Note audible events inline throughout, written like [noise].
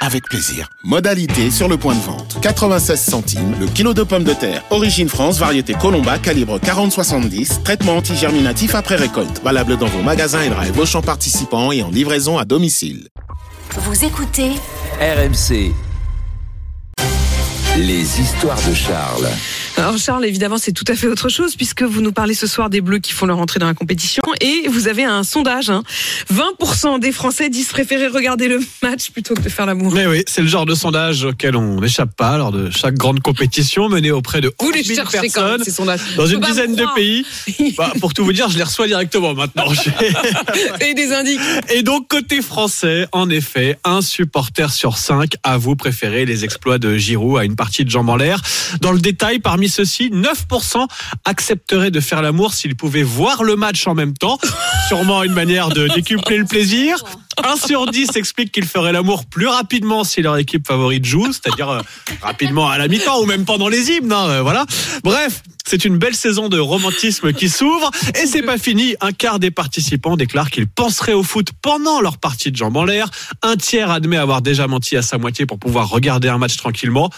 avec plaisir. Modalité sur le point de vente. 96 centimes le kilo de pommes de terre. Origine France, variété Colomba, calibre 40-70. Traitement antigerminatif après récolte. Valable dans vos magasins et drive Auchan participants et en livraison à domicile. Vous écoutez RMC. Les histoires de Charles. Alors Charles, évidemment, c'est tout à fait autre chose puisque vous nous parlez ce soir des Bleus qui font leur entrée dans la compétition et vous avez un sondage. Hein. 20% des Français disent préférer regarder le match plutôt que de faire l'amour. Mais oui, c'est le genre de sondage auquel on n'échappe pas lors de chaque grande compétition menée auprès de Vous 11 les 000 cherchez quand même, personnes ces sondages. dans une dizaine de pays. [laughs] Bah, pour tout vous dire, je les reçois directement maintenant. [laughs] Et des indices. Et donc, côté français, en effet, un supporter sur cinq avoue préférer les exploits de Giroud à une partie de jambes en l'air. Dans le détail, parmi ceux-ci, 9% accepteraient de faire l'amour s'ils pouvaient voir le match en même temps. [laughs] Sûrement une manière de [laughs] décupler le plaisir. 1 sur 10 explique qu'ils feraient l'amour plus rapidement si leur équipe favorite joue, c'est-à-dire euh, rapidement à la mi-temps ou même pendant les hymnes. hein, euh, voilà. Bref, c'est une belle saison de romantisme qui s'ouvre et c'est pas fini. Un quart des participants déclarent qu'ils penseraient au foot pendant leur partie de jambes en l'air. Un tiers admet avoir déjà menti à sa moitié pour pouvoir regarder un match tranquillement.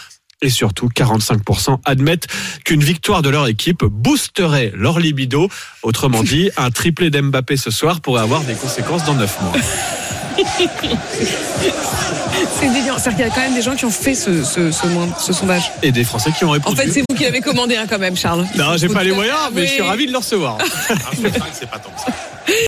Et surtout, 45% admettent qu'une victoire de leur équipe boosterait leur libido. Autrement dit, un triplé d'Mbappé ce soir pourrait avoir des conséquences dans 9 mois. [laughs] C'est délirant. C'est-à-dire qu'il y a quand même des gens qui ont fait ce, ce, ce, ce sondage. Et des Français qui ont En répondu. fait, c'est vous qui l'avez commandé hein, quand même, Charles. non, j'ai pas les moyens, mais je suis ravi de le recevoir. [laughs] c'est pas tant que ça.